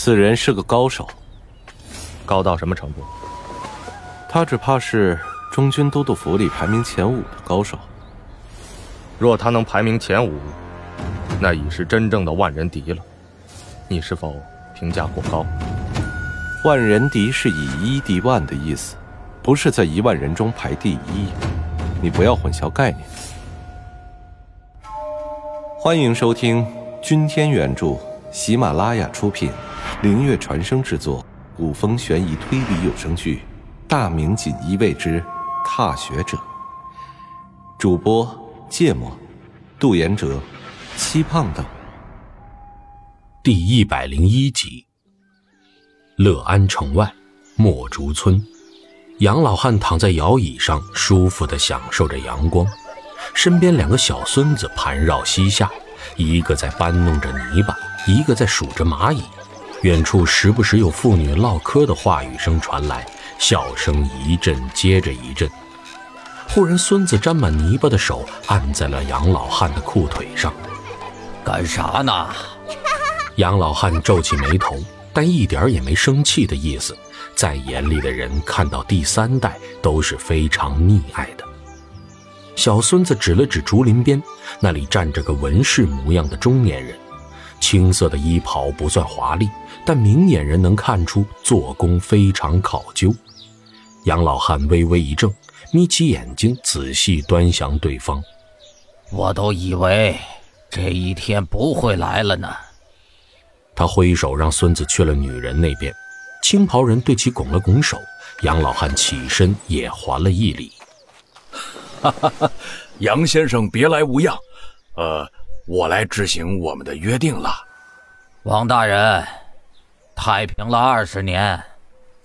此人是个高手，高到什么程度？他只怕是中军都督府里排名前五的高手。若他能排名前五，那已是真正的万人敌了。你是否评价过高？万人敌是以一敌万的意思，不是在一万人中排第一。你不要混淆概念。欢迎收听君天原著，喜马拉雅出品，灵月传声制作，古风悬疑推理有声剧《大名锦衣卫之踏雪者》。主播：芥末，杜言者，七胖等。第一百零一集。乐安城外，墨竹村，杨老汉躺在摇椅上，舒服的享受着阳光。身边两个小孙子盘绕膝下，一个在搬弄着泥巴，一个在数着蚂蚁。远处时不时有妇女唠嗑的话语声传来，笑声一阵接着一阵。忽然，孙子沾满泥巴的手按在了杨老汉的裤腿上。干啥呢？杨老汉皱起眉头。但一点也没生气的意思，再严厉的人看到第三代都是非常溺爱的。小孙子指了指竹林边，那里站着个文士模样的中年人，青色的衣袍不算华丽，但明眼人能看出做工非常考究。杨老汉微微一怔，眯起眼睛仔细端详对方。我都以为这一天不会来了呢。他挥手让孙子去了女人那边，青袍人对其拱了拱手，杨老汉起身也还了一礼。哈哈哈，杨先生别来无恙，呃，我来执行我们的约定了。王大人，太平了二十年，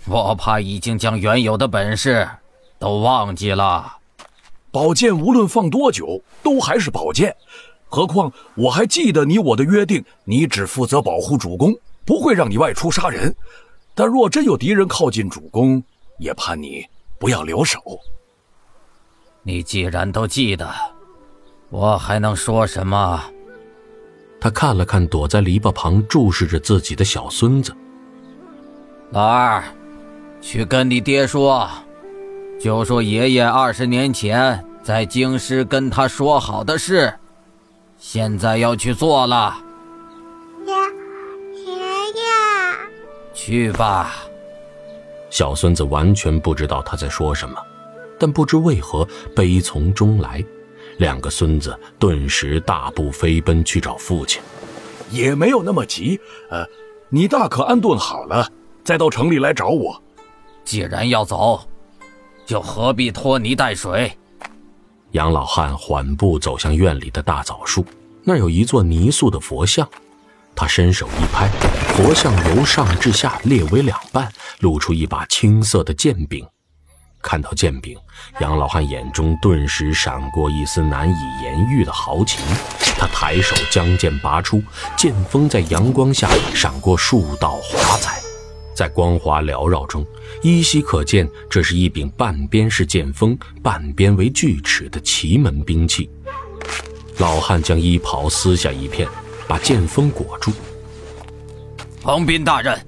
我怕已经将原有的本事都忘记了。宝剑无论放多久，都还是宝剑。何况我还记得你我的约定，你只负责保护主公，不会让你外出杀人。但若真有敌人靠近主公，也盼你不要留手。你既然都记得，我还能说什么？他看了看躲在篱笆旁注视着自己的小孙子，老二，去跟你爹说，就说爷爷二十年前在京师跟他说好的事。现在要去做了，爷爷爷，去吧。小孙子完全不知道他在说什么，但不知为何悲从中来，两个孙子顿时大步飞奔去找父亲。也没有那么急，呃，你大可安顿好了，再到城里来找我。既然要走，就何必拖泥带水？杨老汉缓步走向院里的大枣树，那儿有一座泥塑的佛像。他伸手一拍，佛像由上至下裂为两半，露出一把青色的剑柄。看到剑柄，杨老汉眼中顿时闪过一丝难以言喻的豪情。他抬手将剑拔出，剑锋在阳光下闪过数道华彩。在光华缭绕中，依稀可见，这是一柄半边是剑锋、半边为锯齿的奇门兵器。老汉将衣袍撕下一片，把剑锋裹住。彭斌大人，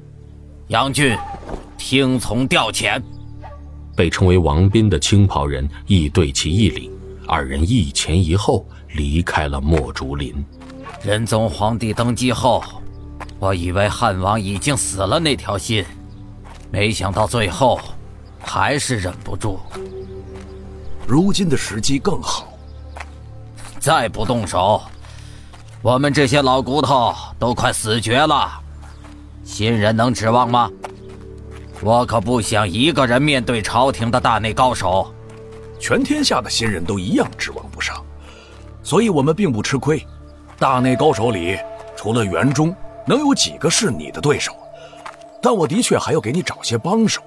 杨俊，听从调遣。被称为王斌的青袍人亦对其一礼，二人一前一后离开了墨竹林。仁宗皇帝登基后。我以为汉王已经死了那条心，没想到最后还是忍不住。如今的时机更好，再不动手，我们这些老骨头都快死绝了。新人能指望吗？我可不想一个人面对朝廷的大内高手。全天下的新人都一样指望不上，所以我们并不吃亏。大内高手里，除了袁忠。能有几个是你的对手？但我的确还要给你找些帮手，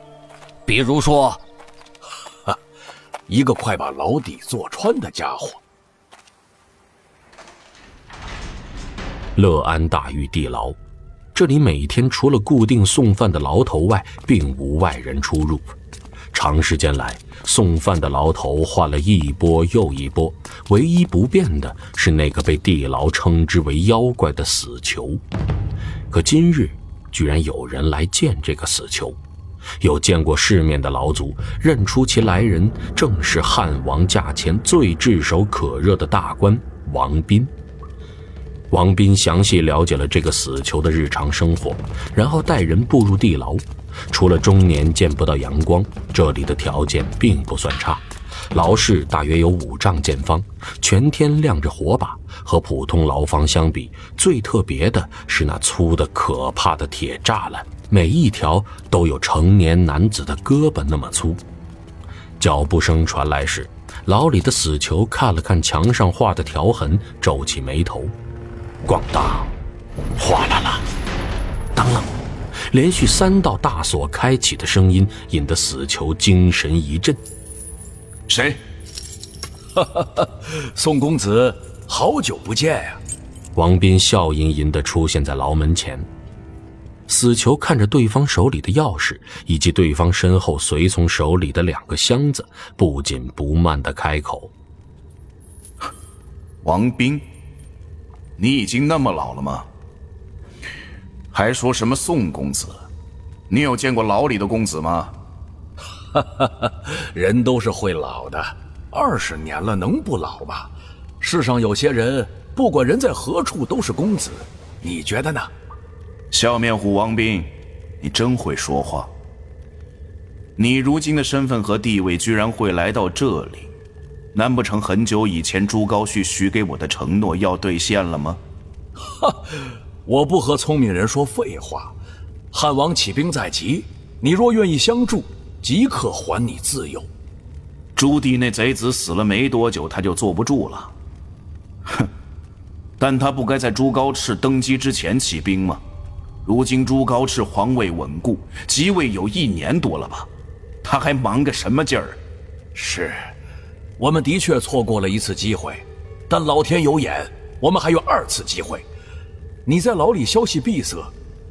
比如说，哈，一个快把牢底坐穿的家伙。乐安大狱地牢，这里每天除了固定送饭的牢头外，并无外人出入。长时间来，送饭的牢头换了一波又一波，唯一不变的是那个被地牢称之为妖怪的死囚。可今日，居然有人来见这个死囚。有见过世面的老祖认出其来人，正是汉王驾前最炙手可热的大官王斌。王斌详细了解了这个死囚的日常生活，然后带人步入地牢。除了终年见不到阳光，这里的条件并不算差。牢室大约有五丈见方，全天亮着火把。和普通牢房相比，最特别的是那粗的可怕的铁栅栏，每一条都有成年男子的胳膊那么粗。脚步声传来时，牢里的死囚看了看墙上画的条痕，皱起眉头。咣当，哗啦啦，当啷，连续三道大锁开启的声音引得死囚精神一振。谁？哈哈哈，宋公子，好久不见呀！王斌笑吟吟地出现在牢门前。死囚看着对方手里的钥匙，以及对方身后随从手里的两个箱子，不紧不慢地开口：“王斌。”你已经那么老了吗？还说什么宋公子？你有见过老李的公子吗？哈哈哈，人都是会老的，二十年了能不老吗？世上有些人，不管人在何处都是公子，你觉得呢？笑面虎王斌，你真会说话。你如今的身份和地位，居然会来到这里。难不成很久以前朱高煦许给我的承诺要兑现了吗？哈，我不和聪明人说废话。汉王起兵在即，你若愿意相助，即刻还你自由。朱棣那贼子死了没多久，他就坐不住了。哼，但他不该在朱高炽登基之前起兵吗？如今朱高炽皇位稳固，即位有一年多了吧？他还忙个什么劲儿？是。我们的确错过了一次机会，但老天有眼，我们还有二次机会。你在牢里消息闭塞，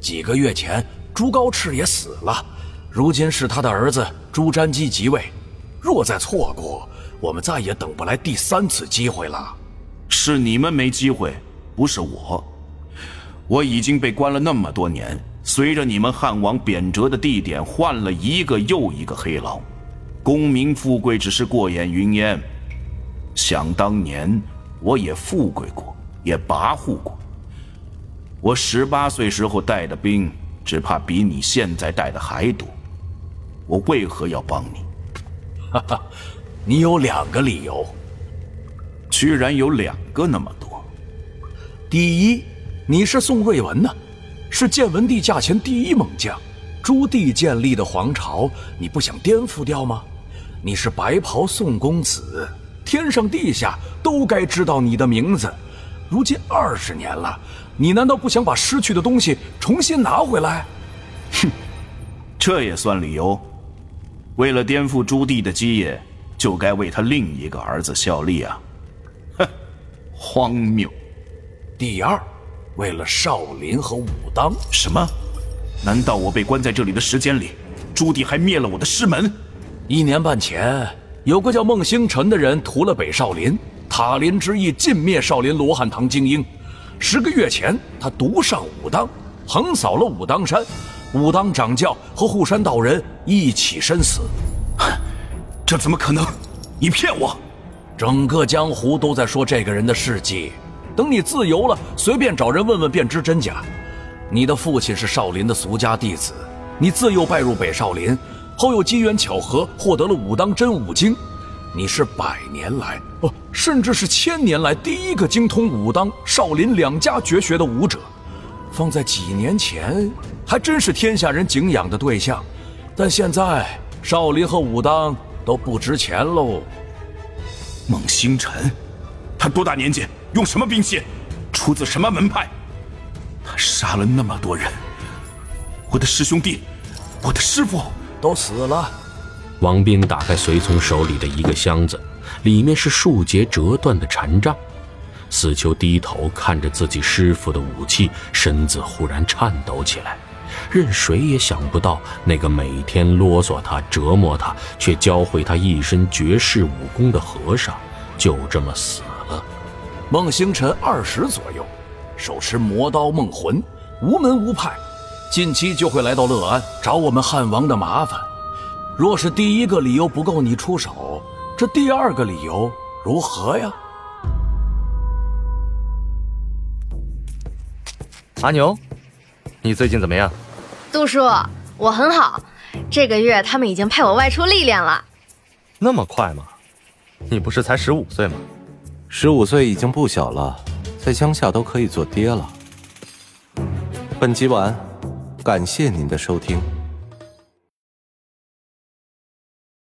几个月前朱高炽也死了，如今是他的儿子朱瞻基即位。若再错过，我们再也等不来第三次机会了。是你们没机会，不是我。我已经被关了那么多年，随着你们汉王贬谪的地点换了一个又一个黑牢。功名富贵只是过眼云烟。想当年，我也富贵过，也跋扈过。我十八岁时候带的兵，只怕比你现在带的还多。我为何要帮你？哈哈，你有两个理由。居然有两个那么多。第一，你是宋瑞文呢，是建文帝驾前第一猛将，朱棣建立的皇朝，你不想颠覆掉吗？你是白袍宋公子，天上地下都该知道你的名字。如今二十年了，你难道不想把失去的东西重新拿回来？哼，这也算理由？为了颠覆朱棣的基业，就该为他另一个儿子效力啊！哼，荒谬。第二，为了少林和武当。什么？难道我被关在这里的时间里，朱棣还灭了我的师门？一年半前，有个叫孟星辰的人屠了北少林，塔林之役尽灭少林罗汉堂精英。十个月前，他独上武当，横扫了武当山，武当掌教和护山道人一起身死。这怎么可能？你骗我！整个江湖都在说这个人的事迹。等你自由了，随便找人问问便知真假。你的父亲是少林的俗家弟子，你自幼拜入北少林。后又机缘巧合获得了武当真武经，你是百年来不，甚至是千年来第一个精通武当、少林两家绝学的武者。放在几年前，还真是天下人敬仰的对象。但现在，少林和武当都不值钱喽。孟星辰，他多大年纪？用什么兵器？出自什么门派？他杀了那么多人，我的师兄弟，我的师傅。都死了。王斌打开随从手里的一个箱子，里面是数节折断的禅杖。死囚低头看着自己师傅的武器，身子忽然颤抖起来。任谁也想不到，那个每天啰嗦他、折磨他，却教会他一身绝世武功的和尚，就这么死了。孟星辰二十左右，手持魔刀梦魂，无门无派。近期就会来到乐安找我们汉王的麻烦。若是第一个理由不够你出手，这第二个理由如何呀？阿牛，你最近怎么样？杜叔，我很好。这个月他们已经派我外出历练了。那么快吗？你不是才十五岁吗？十五岁已经不小了，在乡下都可以做爹了。本集完，感谢您的收听。